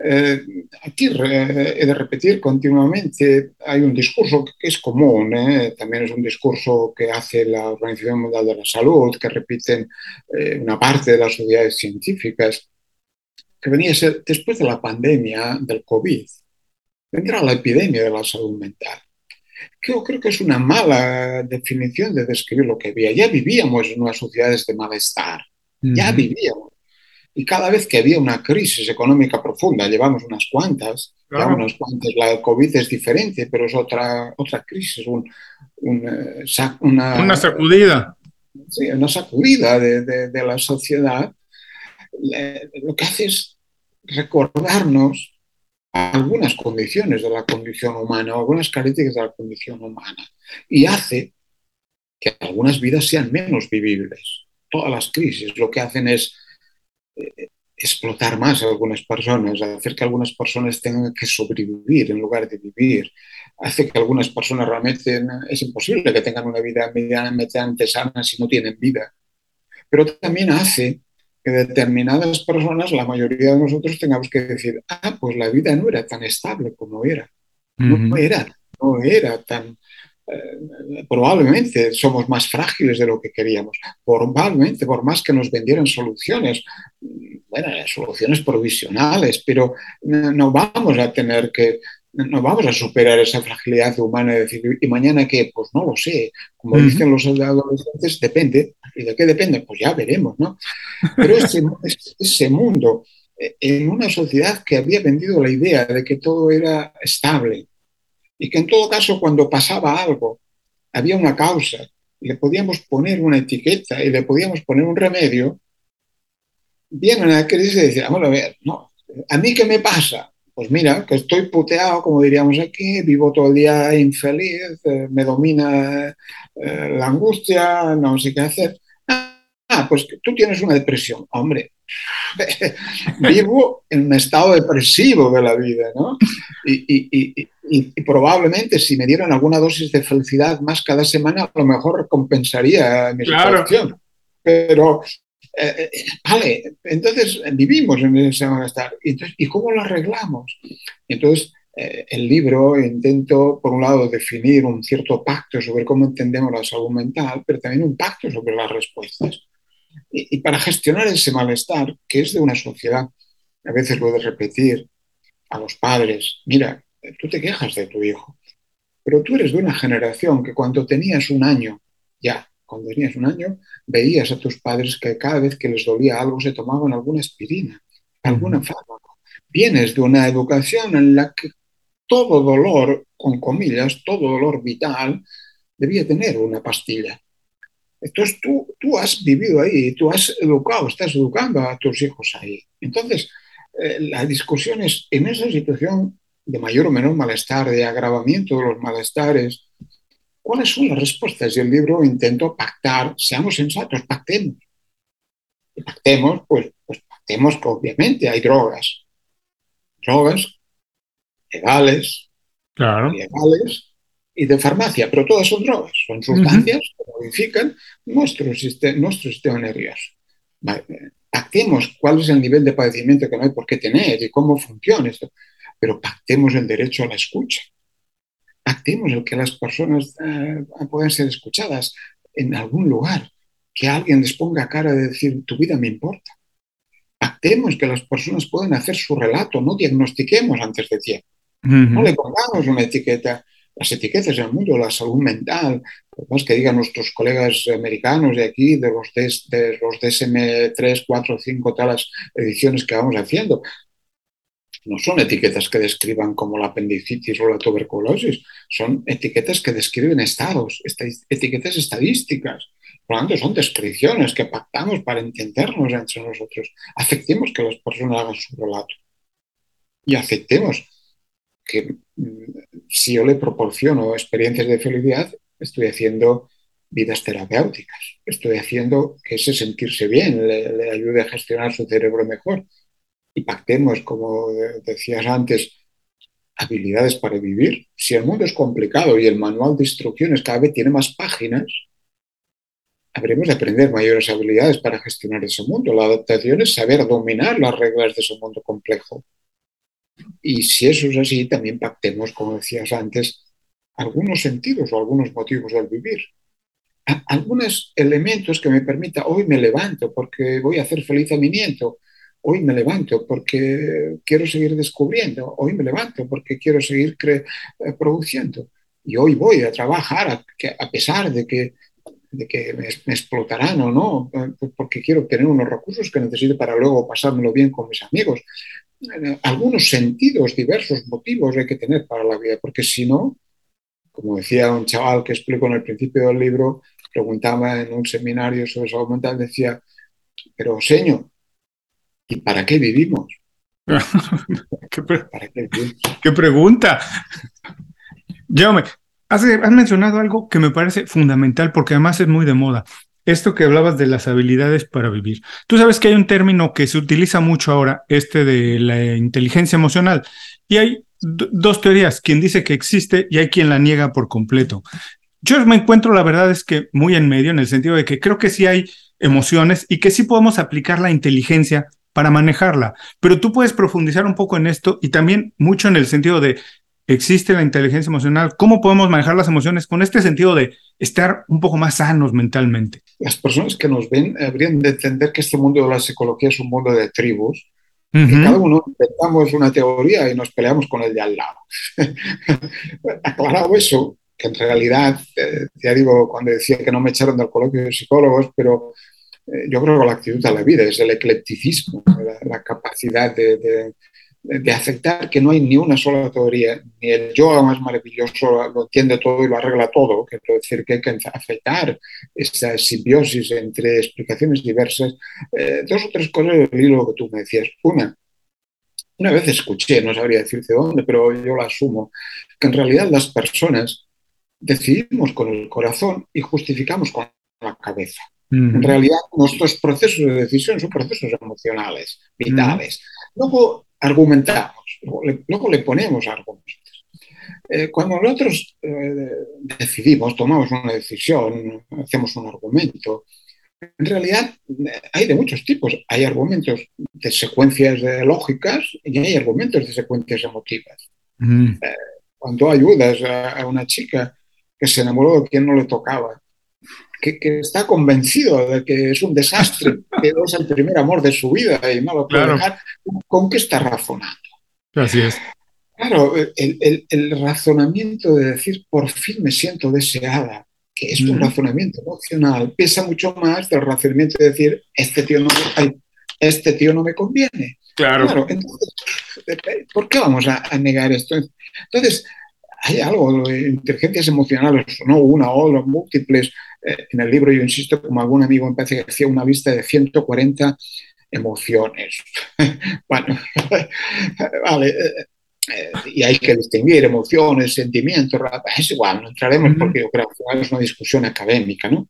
C: eh, aquí he de repetir continuamente, hay un discurso que es común, ¿eh? también es un discurso que hace la Organización Mundial de la Salud, que repiten eh, una parte de las sociedades científicas, que venía a ser después de la pandemia del COVID, vendrá la epidemia de la salud mental. Yo creo que es una mala definición de describir lo que había. Ya vivíamos en unas sociedades de malestar, ya vivíamos Y cada vez que había una crisis económica profunda, llevamos unas cuantas, claro. unas cuantas, la COVID es diferente, pero es otra, otra crisis, un, un, eh, una,
A: una, sacudida.
C: Sí, una sacudida de, de, de la sociedad. Lo que hace es recordarnos algunas condiciones de la condición humana, algunas características de la condición humana, y hace que algunas vidas sean menos vivibles. Todas las crisis lo que hacen es explotar más a algunas personas, hacer que algunas personas tengan que sobrevivir en lugar de vivir, hace que algunas personas realmente es imposible que tengan una vida medianamente sana si no tienen vida, pero también hace que determinadas personas, la mayoría de nosotros tengamos que decir, ah, pues la vida no era tan estable como era, no uh -huh. era, no era tan, eh, probablemente somos más frágiles de lo que queríamos, probablemente por más que nos vendieran soluciones, bueno, soluciones provisionales, pero no, no vamos a tener que no vamos a superar esa fragilidad humana y decir, ¿y mañana qué? Pues no lo sé. Como uh -huh. dicen los adolescentes, depende. ¿Y de qué depende? Pues ya veremos, ¿no? Pero ese, ese mundo, eh, en una sociedad que había vendido la idea de que todo era estable y que en todo caso cuando pasaba algo había una causa le podíamos poner una etiqueta y le podíamos poner un remedio, viene una crisis y a ver, no, ¿a mí qué me pasa? Pues mira, que estoy puteado, como diríamos aquí, vivo todo el día infeliz, eh, me domina eh, la angustia, no sé qué hacer. Ah, pues tú tienes una depresión. Hombre, vivo en un estado depresivo de la vida, ¿no? Y, y, y, y, probablemente si me dieran alguna dosis de felicidad más cada semana, a lo mejor recompensaría mi claro. situación. Pero eh, vale, entonces vivimos en ese malestar. Entonces, ¿Y cómo lo arreglamos? Entonces, eh, el libro intento, por un lado, definir un cierto pacto sobre cómo entendemos la salud mental, pero también un pacto sobre las respuestas. Y, y para gestionar ese malestar, que es de una sociedad, a veces lo de repetir a los padres, mira, tú te quejas de tu hijo, pero tú eres de una generación que cuando tenías un año, ya, cuando tenías un año, veías a tus padres que cada vez que les dolía algo se tomaban alguna aspirina, alguna fármaco. Vienes de una educación en la que todo dolor, con comillas, todo dolor vital, debía tener una pastilla. Entonces tú, tú has vivido ahí, tú has educado, estás educando a tus hijos ahí. Entonces, eh, la discusión es en esa situación de mayor o menor malestar, de agravamiento de los malestares, ¿Cuáles son las respuestas? Y el libro intento pactar, seamos sensatos, pactemos. Y pactemos, pues, pues pactemos que obviamente hay drogas. Drogas legales,
A: claro.
C: legales y de farmacia, pero todas son drogas, son sustancias uh -huh. que modifican nuestro, sistema, nuestro sistema nervioso. Pactemos cuál es el nivel de padecimiento que no hay por qué tener y cómo funciona esto, pero pactemos el derecho a la escucha actemos el que las personas eh, puedan ser escuchadas en algún lugar, que alguien les ponga cara de decir, tu vida me importa. Actemos que las personas puedan hacer su relato, no diagnostiquemos antes de tiempo. Uh -huh. No le pongamos una etiqueta. Las etiquetas en el mundo, la salud mental, más que digan nuestros colegas americanos de aquí, de los, DS, de los DSM 3, 4, 5, talas ediciones que vamos haciendo, no son etiquetas que describan como la apendicitis o la tuberculosis, son etiquetas que describen estados, etiquetas estadísticas. Por lo tanto, son descripciones que pactamos para entendernos entre nosotros. Aceptemos que las personas hagan su relato y aceptemos que mm, si yo le proporciono experiencias de felicidad, estoy haciendo vidas terapéuticas, estoy haciendo que ese sentirse bien le, le ayude a gestionar su cerebro mejor y pactemos, como decías antes, habilidades para vivir. Si el mundo es complicado y el manual de instrucciones cada vez tiene más páginas, habremos de aprender mayores habilidades para gestionar ese mundo. La adaptación es saber dominar las reglas de ese mundo complejo. Y si eso es así, también pactemos, como decías antes, algunos sentidos o algunos motivos del vivir. Algunos elementos que me permita, hoy me levanto porque voy a hacer feliz a mi nieto, hoy me levanto porque quiero seguir descubriendo, hoy me levanto porque quiero seguir eh, produciendo y hoy voy a trabajar a, a, pesar de que de que me, me, explotarán o no, porque quiero obtener unos recursos que necesito para luego pasármelo bien con mis amigos. Algunos sentidos, diversos motivos hay que tener para la vida, porque si no, como decía un chaval que explico en el principio del libro, preguntaba en un seminario sobre salud mental, decía, pero señor, ¿y para qué vivimos?
A: ¿Qué, ¿Para qué, vivimos? ¿Qué pregunta? Jaume, has, mencionado algo que me parece fundamental porque además es muy de moda. Esto que hablabas de las habilidades para vivir. Tú sabes que hay un término que se utiliza mucho ahora, este de la inteligencia emocional, y hay dos teorías, quien dice que existe y hay quien la niega por completo. Yo me encuentro, la verdad es que muy en medio, en el sentido de que creo que sí hay emociones y que sí podemos aplicar la inteligencia para manejarla, pero tú puedes profundizar un poco en esto y también mucho en el sentido de existe la inteligencia emocional, cómo podemos manejar las emociones con este sentido de estar un poco más sanos mentalmente.
C: Las personas que nos ven habrían de entender que este mundo de la psicología es un mundo de tribus, uh -huh. cada uno inventamos una teoría y nos peleamos con el de al lado. Aclarado eso, que en realidad, eh, ya digo, cuando decía que no me echaron del coloquio de psicólogos, pero eh, yo creo que la actitud a la vida es el eclecticismo, la, la capacidad de, de, de, aceptar que no hay ni una sola teoría, ni el yoga más maravilloso lo entiende todo y lo arregla todo, que quiero decir que hay que aceptar esa simbiosis entre explicaciones diversas. Eh, dos o tres cosas del hilo que tú me decías. Una, una vez escuché, no sabría decirte dónde, pero yo la asumo, que en realidad las personas decidimos con el corazón y justificamos con la cabeza. En realidad, nuestros procesos de decisión son procesos emocionales, vitales. -huh. Luego argumentamos, luego le, luego le ponemos argumentos. Eh, cuando nosotros eh, decidimos, tomamos una decisión, hacemos un argumento, en realidad hay de muchos tipos. Hay argumentos de secuencias lógicas y hay argumentos de secuencias emotivas. Eh, cuando ayudas a, a una chica que se enamoró de quien no le tocaba, que, que, está convencido de que es un desastre, que es el primer amor de su vida y no lo puede claro. dejar, ¿con qué está razonando?
A: Así es.
C: Claro, el, el, el, razonamiento de decir por fin me siento deseada, que es mm. un razonamiento emocional, pesa mucho más del razonamiento de decir este tío no este tío no me conviene.
A: Claro. claro
C: entonces, ¿por qué vamos a, a negar esto? Entonces, hay algo de inteligencias emocionales, no una o dos, múltiples. Eh, en el libro yo insisto, como algún amigo me parece que hacía una lista de 140 emociones. bueno, vale, eh, eh, y hay que distinguir emociones, sentimientos, es igual, no entraremos porque yo creo que es una discusión académica, ¿no?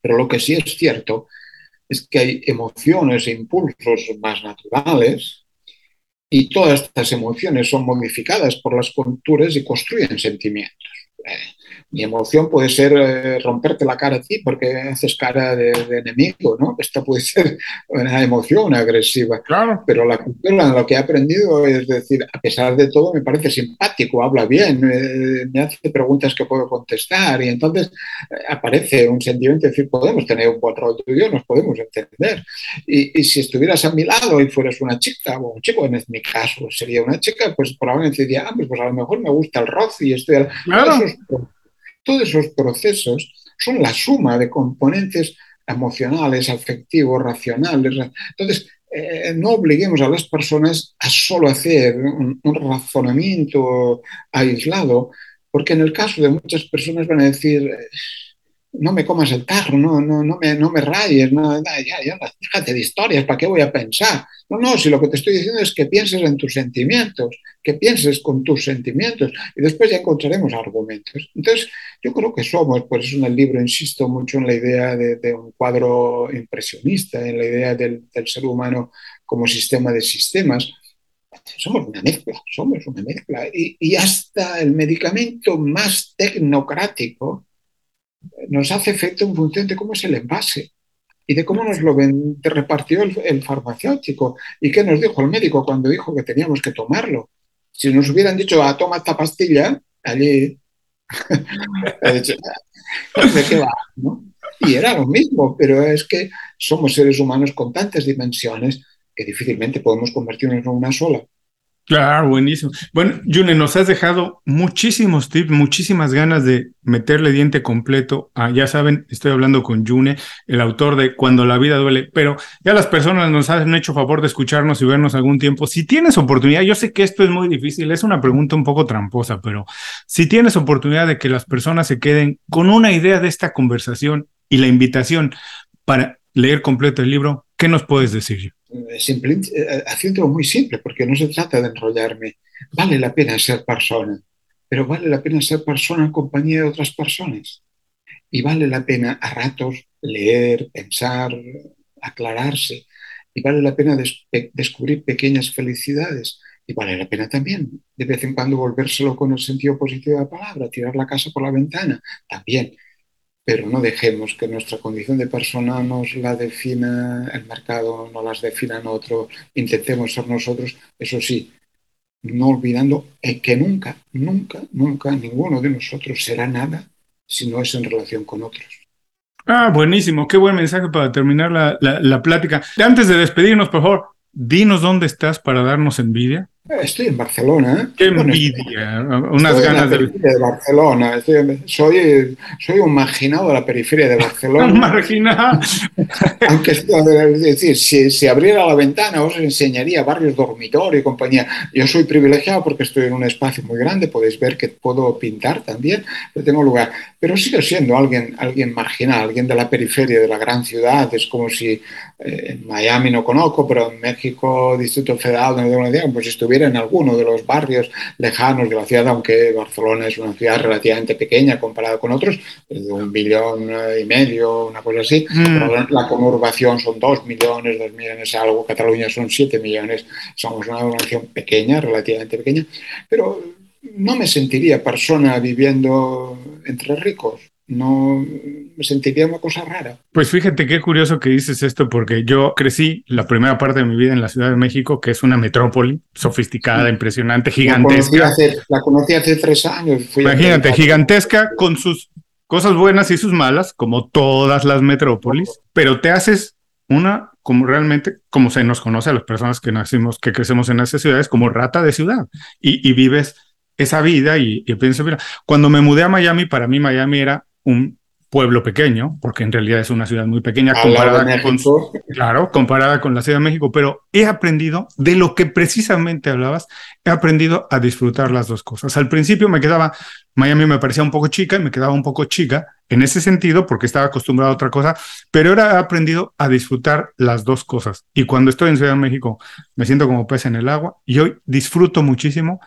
C: Pero lo que sí es cierto es que hay emociones e impulsos más naturales, y todas estas emociones son modificadas por las culturas y construyen sentimientos. Eh, mi emoción puede ser eh, romperte la cara a ti porque haces cara de, de, enemigo, ¿no? Esta puede ser una emoción agresiva.
A: Claro.
C: Pero la cultura, lo que he aprendido es decir, a pesar de todo, me parece simpático, habla bien, eh, me hace preguntas que puedo contestar y entonces eh, aparece un sentimiento de decir, podemos tener un buen rollo yo, nos podemos entender. Y, y, si estuvieras a mi lado y fueras una chica o un chico, en mi caso sería una chica, pues probablemente diría, ah, pues a lo mejor me gusta el rock y estoy...
A: Claro
C: todos esos procesos son la suma de componentes emocionales, afectivos, racionales. Entonces, eh, no obliguemos a las personas a solo hacer un, un, razonamiento aislado, porque en el caso de muchas personas van a decir, no me comas el tarro, no, no, no, me, no me rayes, no, ya, ya, fíjate de historias, ¿para qué voy a pensar? No, no, si lo que te estoy diciendo es que pienses en tus sentimientos, que pienses con tus sentimientos y después ya encontraremos argumentos. Entonces, yo creo que somos, por eso en el libro insisto mucho en la idea de, un cuadro impresionista, en la idea del, ser humano como sistema de sistemas, somos una mezcla, somos una mezcla. Y, hasta el medicamento más tecnocrático nos hace efecto en función de cómo es el envase y de cómo nos lo repartió el, farmacéutico y qué nos dijo el médico cuando dijo que teníamos que tomarlo. Si nos hubieran dicho, ah, toma esta pastilla, allí, ¿de qué va? ¿no? Y era lo mismo, pero es que somos seres humanos con tantas dimensiones que difícilmente podemos convertirnos en una sola.
A: Claro, buenísimo. Bueno, June, nos has dejado muchísimos tips, muchísimas ganas de meterle diente completo a, ya saben, estoy hablando con June, el autor de Cuando la vida duele, pero ya las personas nos han hecho favor de escucharnos y vernos algún tiempo. Si tienes oportunidad, yo sé que esto es muy difícil, es una pregunta un poco tramposa, pero si tienes oportunidad de que las personas se queden con una idea de esta conversación y la invitación para leer completo el libro, ¿qué nos puedes decir?
C: Simple, eh, haciéndolo muy simple, porque no se trata de enrollarme. Vale la pena ser persona, pero vale la pena ser persona en compañía de otras personas. Y vale la pena a ratos leer, pensar, aclararse. Y vale la pena des descubrir pequeñas felicidades. Y vale la pena también de vez en cuando volvérselo con el sentido positivo de la palabra, tirar la casa por la ventana, también pero no dejemos que nuestra condición de persona nos la defina el mercado, no las defina otro, intentemos ser nosotros, eso sí, no olvidando que nunca, nunca, nunca ninguno de nosotros será nada si no es en relación con otros.
A: Ah, buenísimo, qué buen mensaje para terminar la, la plática. Antes de despedirnos, por favor, dinos dónde estás para darnos envidia.
C: Estoy en Barcelona.
A: Qué envidia, unas ganas
C: de... de Barcelona. soy, soy un marginado de la periferia de Barcelona.
A: Un marginado.
C: Aunque, es decir, si, si, abriera la ventana os enseñaría barrios dormitorio y compañía. Yo soy privilegiado porque estoy en un espacio muy grande, podéis ver que puedo pintar también, pero tengo lugar. Pero sigo siendo alguien, alguien marginal, alguien de la periferia de la gran ciudad. Es como si eh, en Miami no conozco, pero en México, Distrito Federal, no tengo idea, pues estuviera en alguno de los barrios lejanos de la ciudad, aunque Barcelona es una ciudad relativamente pequeña comparada con otros, de un billón y medio, una cosa así. Mm. La conurbación son dos millones, dos millones algo, Cataluña son siete millones, somos una nación pequeña, relativamente pequeña, pero no me sentiría persona viviendo entre ricos no me sentiría una cosa rara.
A: Pues fíjate qué curioso que dices esto, porque yo crecí la primera parte de mi vida en la Ciudad de México, que es una metrópoli sofisticada, impresionante, gigantesca.
C: La conocí hace, tres años.
A: Imagínate, gigantesca con sus cosas buenas y sus malas, como todas las metrópolis, pero te haces una como realmente, como se nos conoce a las personas que nacimos, que crecemos en esas ciudades, como rata de ciudad, y, vives esa vida y, y pienso, mira, cuando me mudé a Miami, para mí Miami era un pueblo pequeño, porque en realidad es una ciudad muy pequeña comparada con, claro, comparada con la Ciudad de México, pero he aprendido de lo que precisamente hablabas, he aprendido a disfrutar las dos cosas. Al principio me quedaba, Miami me parecía un poco chica y me quedaba un poco chica en ese sentido porque estaba acostumbrado a otra cosa, pero ahora he aprendido a disfrutar las dos cosas. Y cuando estoy en Ciudad de México me siento como pez en el agua y hoy disfruto muchísimo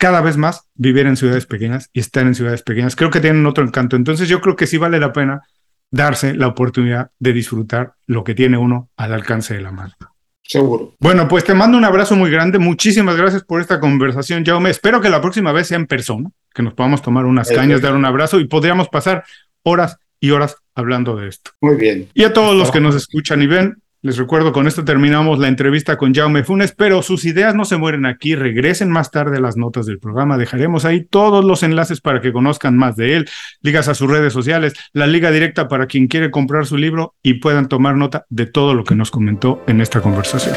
A: cada vez más vivir en ciudades pequeñas y estar en ciudades pequeñas. Creo que tienen otro encanto. Entonces yo creo que sí vale la pena darse la oportunidad de disfrutar lo que tiene uno al alcance de la mano.
C: Seguro.
A: Bueno, pues te mando un abrazo muy grande. Muchísimas gracias por esta conversación, Jaume. Espero que la próxima vez sea en persona, que nos podamos tomar unas cañas, dar un abrazo y podríamos pasar horas y horas hablando de esto.
C: Muy bien.
A: Y a todos los que nos escuchan y ven, les recuerdo, con esto terminamos la entrevista con Jaume Funes, pero sus ideas no se mueren aquí, regresen más tarde a las notas del programa, dejaremos ahí todos los enlaces para que conozcan más de él, ligas a sus redes sociales, la liga directa para quien quiere comprar su libro y puedan tomar nota de todo lo que nos comentó en esta conversación.